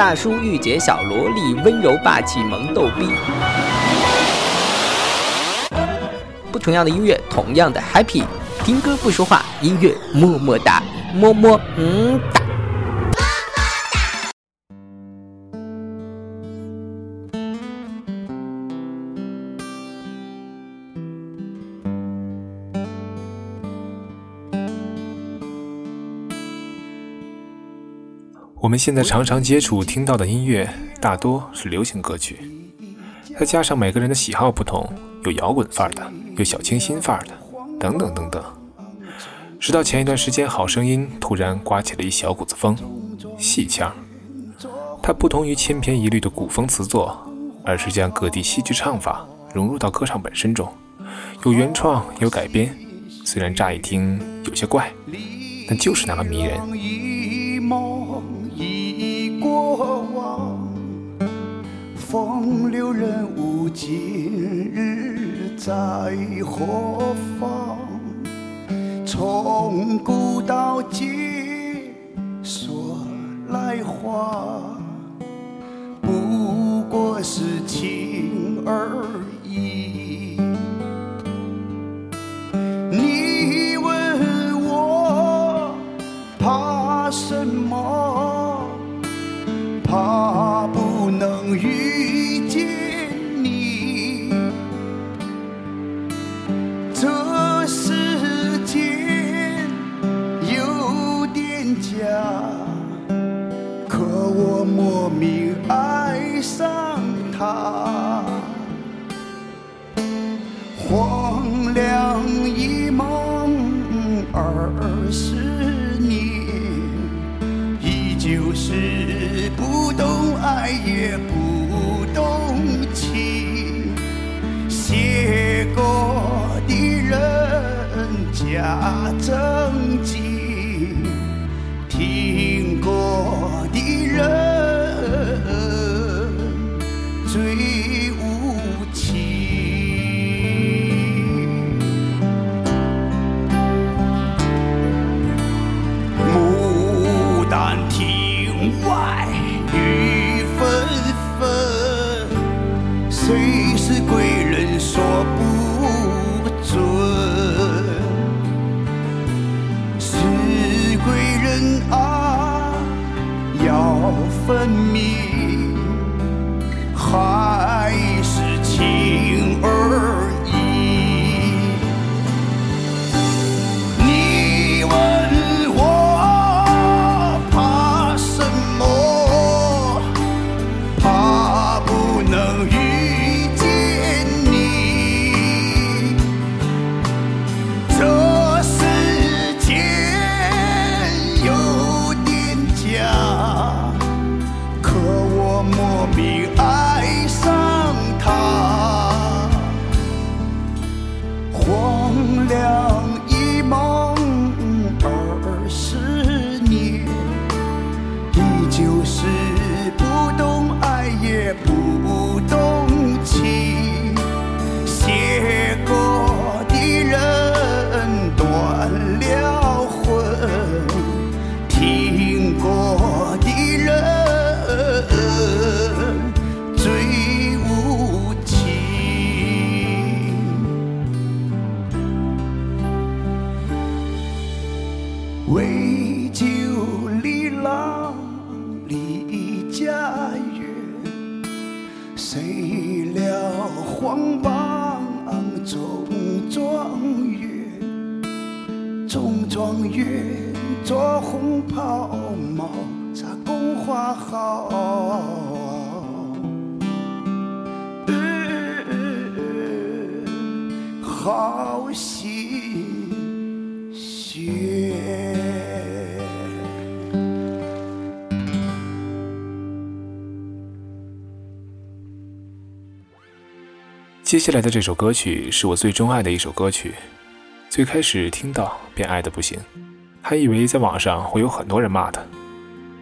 大叔御姐小萝莉，温柔霸气萌逗逼。不同样的音乐，同样的 happy。听歌不说话，音乐么么哒，么么嗯哒。我们现在常常接触听到的音乐，大多是流行歌曲，再加上每个人的喜好不同，有摇滚范儿的，有小清新范儿的，等等等等。直到前一段时间，《好声音》突然刮起了一小股子风，戏腔。它不同于千篇一律的古风词作，而是将各地戏剧唱法融入到歌唱本身中，有原创，有改编。虽然乍一听有些怪，但就是那么迷人。过往，风流人物今日在何方？从古到今说来话，中状元，中状元，着红袍帽，扎宫花好，好戏。接下来的这首歌曲是我最钟爱的一首歌曲，最开始听到便爱的不行。还以为在网上会有很多人骂他，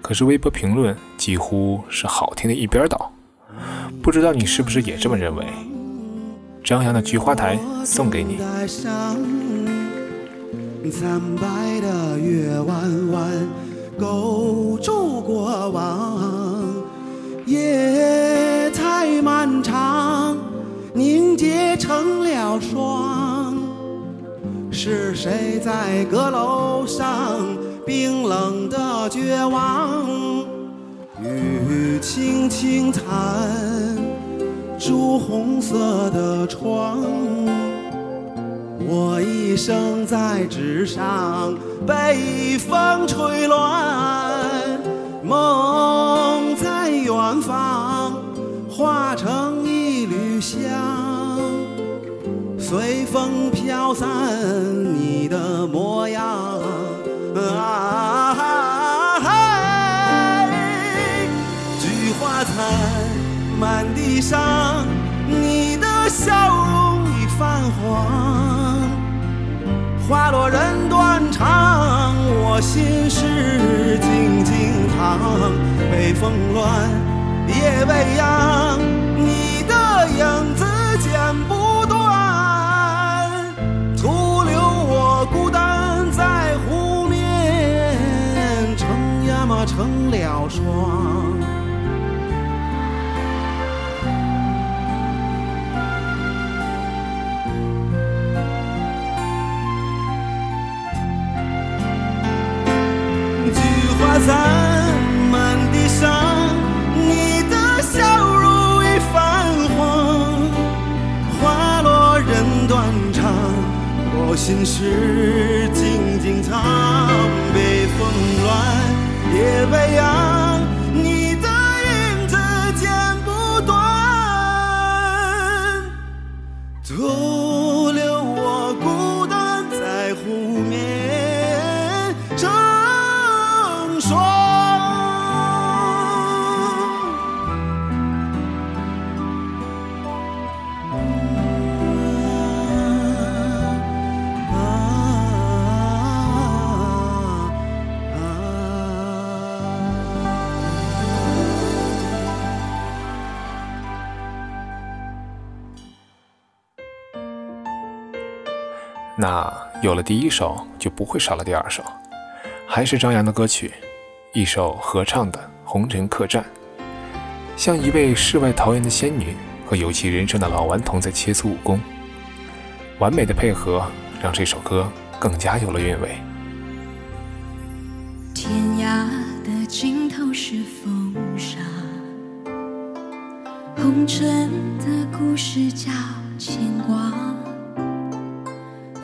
可是微博评论几乎是好听的一边倒。不知道你是不是也这么认为？张扬的《菊花台》送给你。惨白的月弯弯，勾住过往，夜太漫长，成了霜。是谁在阁楼上冰冷的绝望？雨轻轻弹，朱红色的窗。我一生在纸上被风吹乱，梦在远方化成随风飘散你的模样。啊，菊花残，满地伤，你的笑容已泛黄。花落人断肠，我心事静静躺。北风乱，夜未央，心事。那有了第一首，就不会少了第二首，还是张扬的歌曲，一首合唱的《红尘客栈》，像一位世外桃源的仙女和有其人生的老顽童在切磋武功，完美的配合让这首歌更加有了韵味。天涯的尽头是风沙，红尘的故事叫牵挂。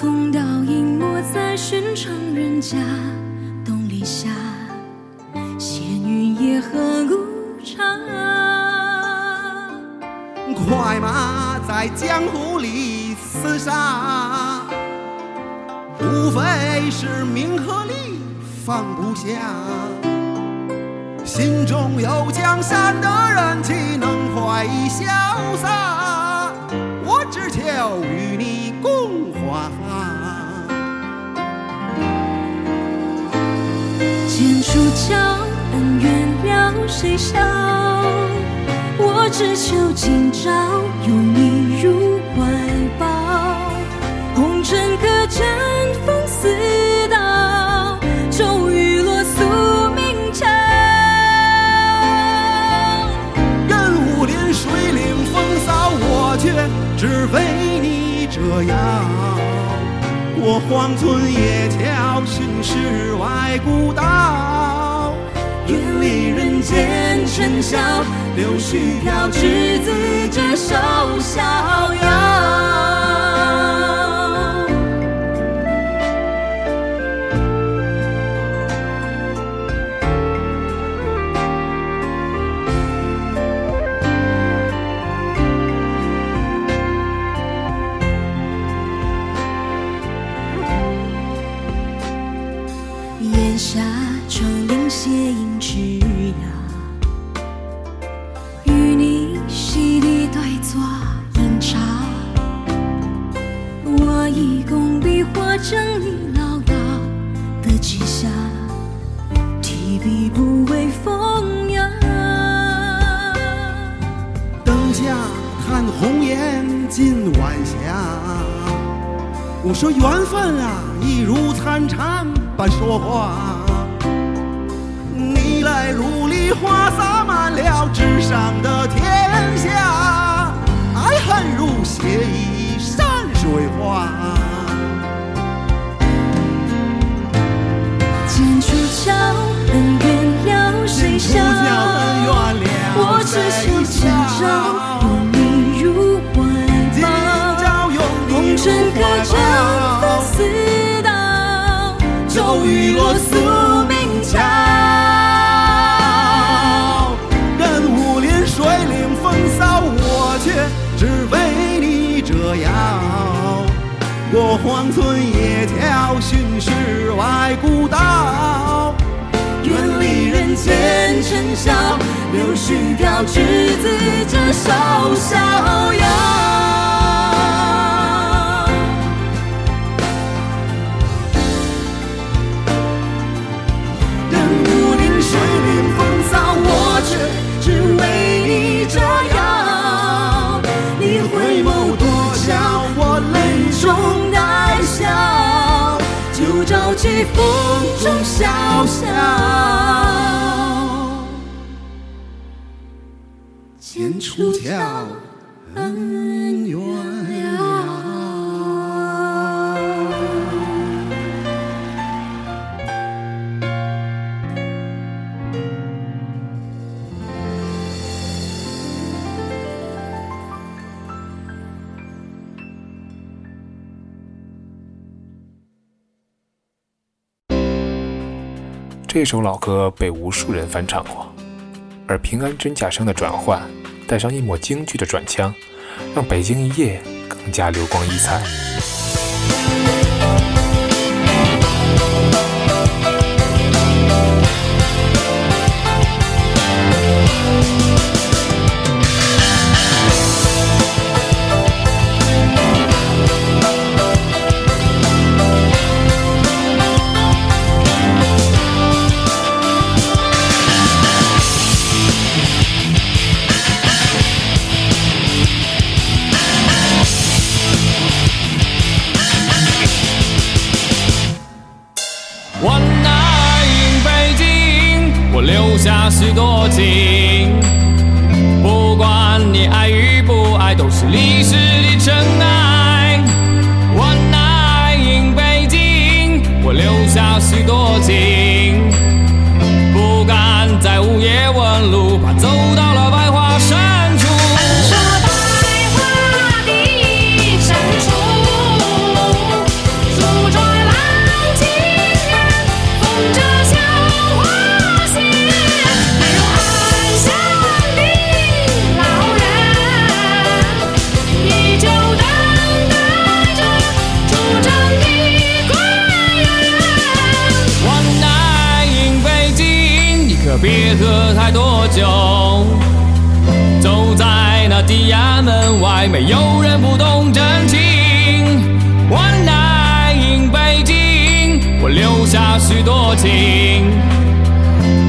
风倒影没在寻常人家，东篱下，闲云野鹤孤茶。快马在江湖里厮杀，无非是名和利放不下。心中有江山的人，岂能快意潇洒？要与你共华。剑出鞘，恩怨了谁笑？我只求今朝有你你折腰。过荒村野桥，寻世外古道，远离人间尘嚣，柳絮飘，执子之手，逍遥。工笔画成你牢牢的记下，提笔不为风雅。灯下看红颜今晚霞。我说缘分啊，一如参禅般说话。你来如梨花洒满了纸上的天下，爱恨如血一山水画。笑，恩怨了谁笑？我只求今朝拥你入怀今抱。红尘客栈分抱，四道，骤雨落宿命桥。任武林水领风骚，我却只为你折腰。过荒村野桥，寻世外古道。远离人间尘嚣，柳絮飘，执子之手逍遥。任武林水领风骚，我却只为你折腰。你回眸多娇，我泪中带笑，就朝起风中潇潇。这首老歌被无数人翻唱过，而平安真假声的转换，带上一抹京剧的转腔，让《北京一夜》更加流光溢彩。门外，没有人不懂真情。我爱北京，我留下许多情。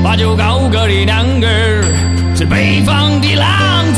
把酒高歌的男儿是北方的狼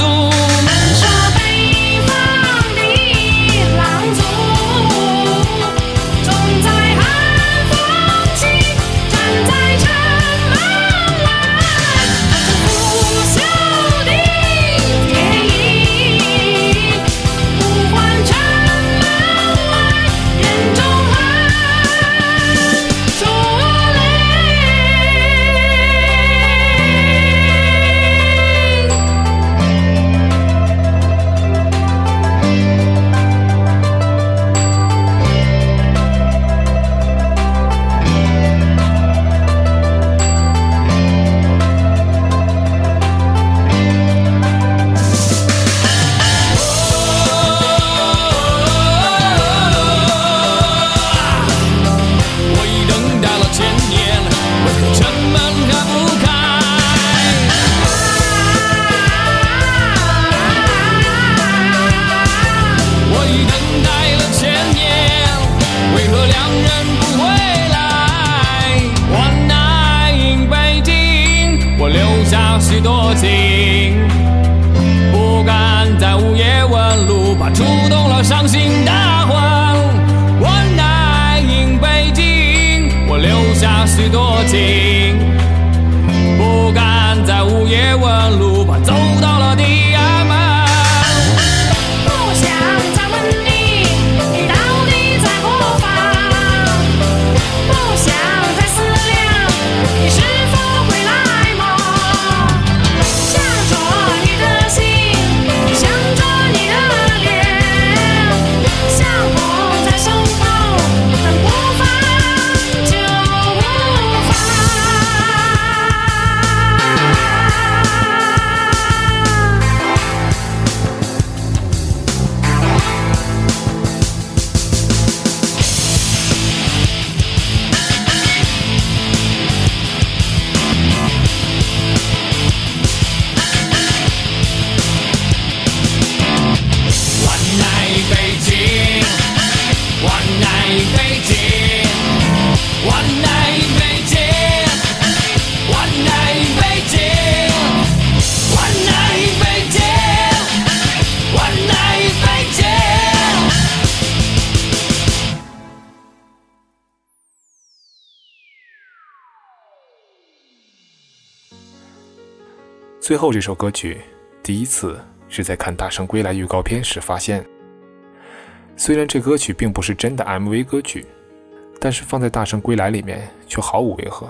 京，最后这首歌曲，第一次是在看《大圣归来》预告片时发现。虽然这歌曲并不是真的 MV 歌曲，但是放在《大圣归来》里面却毫无违和。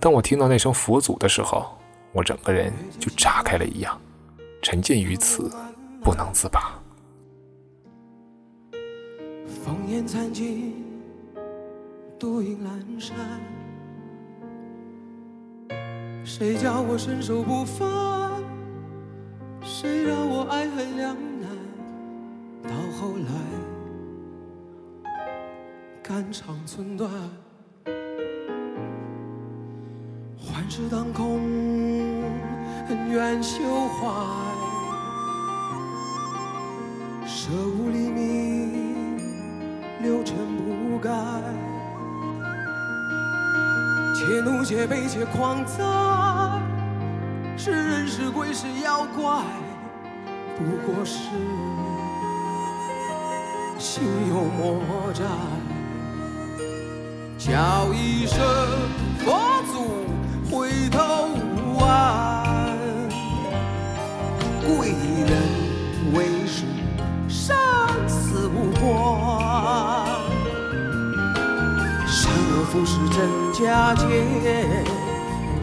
当我听到那声佛祖的时候，我整个人就炸开了一样，沉浸于此，不能自拔。烽烟残尽，独影阑珊。谁叫我身手不凡？谁让我爱恨两难？到后来，肝肠寸断，幻世当空，恩怨休怀。舍吾黎明，六尘不改。且怒且悲且狂哉，是人是鬼是妖怪，不过是心有魔债。叫一声佛祖，回头不是真假界，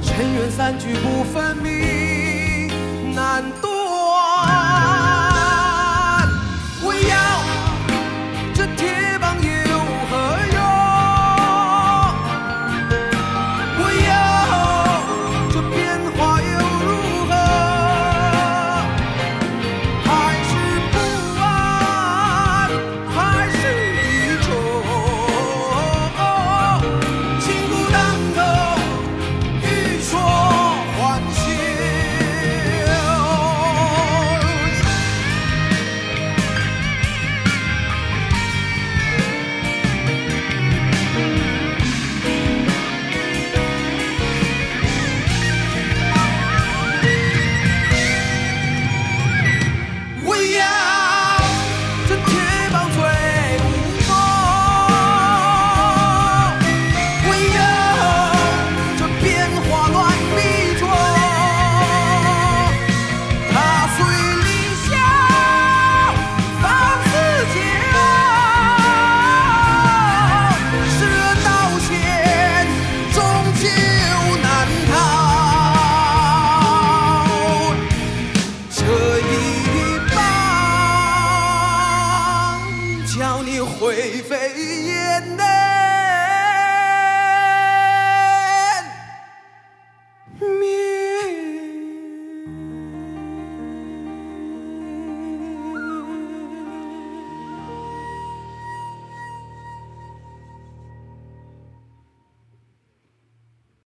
尘缘散聚不分明，难断。